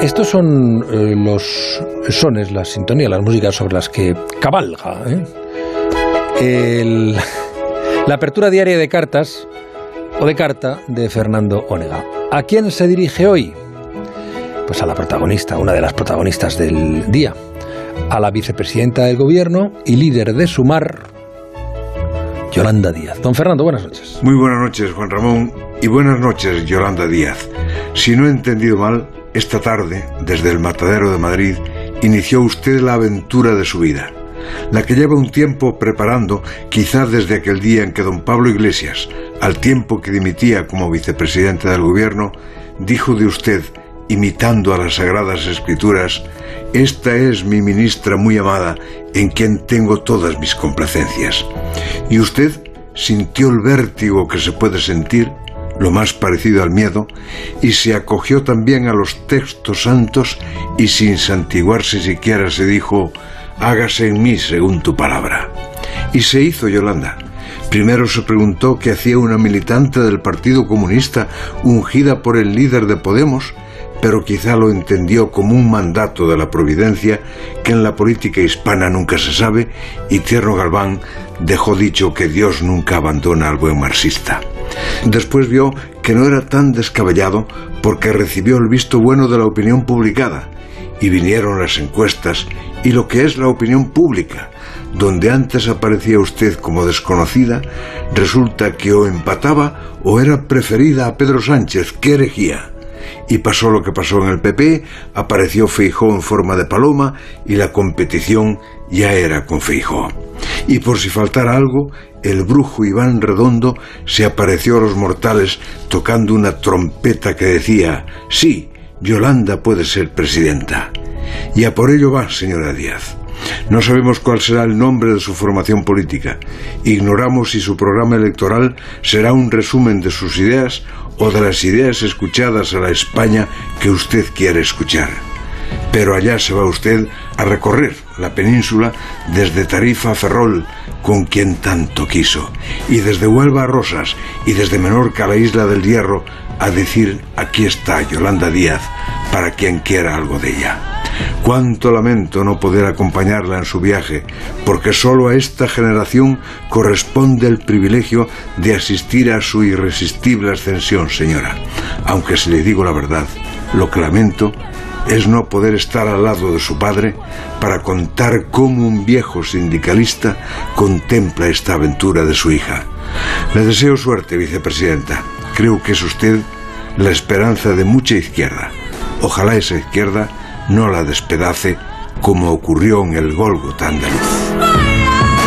Estos son eh, los sones, las sintonías, las músicas sobre las que cabalga ¿eh? la apertura diaria de cartas o de carta de Fernando Onega. ¿A quién se dirige hoy? Pues a la protagonista, una de las protagonistas del día, a la vicepresidenta del gobierno y líder de Sumar, Yolanda Díaz. Don Fernando, buenas noches. Muy buenas noches, Juan Ramón, y buenas noches, Yolanda Díaz. Si no he entendido mal, esta tarde, desde el Matadero de Madrid, inició usted la aventura de su vida, la que lleva un tiempo preparando, quizás desde aquel día en que don Pablo Iglesias, al tiempo que dimitía como vicepresidente del gobierno, dijo de usted, imitando a las Sagradas Escrituras, Esta es mi ministra muy amada, en quien tengo todas mis complacencias. Y usted sintió el vértigo que se puede sentir lo más parecido al miedo, y se acogió también a los textos santos y sin santiguarse siquiera se dijo, hágase en mí según tu palabra. Y se hizo Yolanda. Primero se preguntó qué hacía una militante del Partido Comunista ungida por el líder de Podemos, pero quizá lo entendió como un mandato de la providencia que en la política hispana nunca se sabe y Tierno Galván dejó dicho que Dios nunca abandona al buen marxista. Después vio que no era tan descabellado porque recibió el visto bueno de la opinión publicada y vinieron las encuestas y lo que es la opinión pública, donde antes aparecía usted como desconocida, resulta que o empataba o era preferida a Pedro Sánchez, que herejía. Y pasó lo que pasó en el PP, apareció Feijó en forma de paloma y la competición ya era con Feijó. Y por si faltara algo, el brujo Iván Redondo se apareció a los mortales tocando una trompeta que decía, sí, Yolanda puede ser presidenta. Y a por ello va, señora Díaz. No sabemos cuál será el nombre de su formación política. Ignoramos si su programa electoral será un resumen de sus ideas o de las ideas escuchadas a la España que usted quiere escuchar. Pero allá se va usted a recorrer la península desde Tarifa a Ferrol, con quien tanto quiso, y desde Huelva a Rosas, y desde Menorca a la isla del Hierro, a decir aquí está Yolanda Díaz para quien quiera algo de ella. Cuánto lamento no poder acompañarla en su viaje, porque solo a esta generación corresponde el privilegio de asistir a su irresistible ascensión, señora. Aunque si le digo la verdad, lo que lamento es no poder estar al lado de su padre para contar cómo un viejo sindicalista contempla esta aventura de su hija. Le deseo suerte, vicepresidenta. Creo que es usted la esperanza de mucha izquierda. Ojalá esa izquierda no la despedace como ocurrió en el Golgotha andaluz.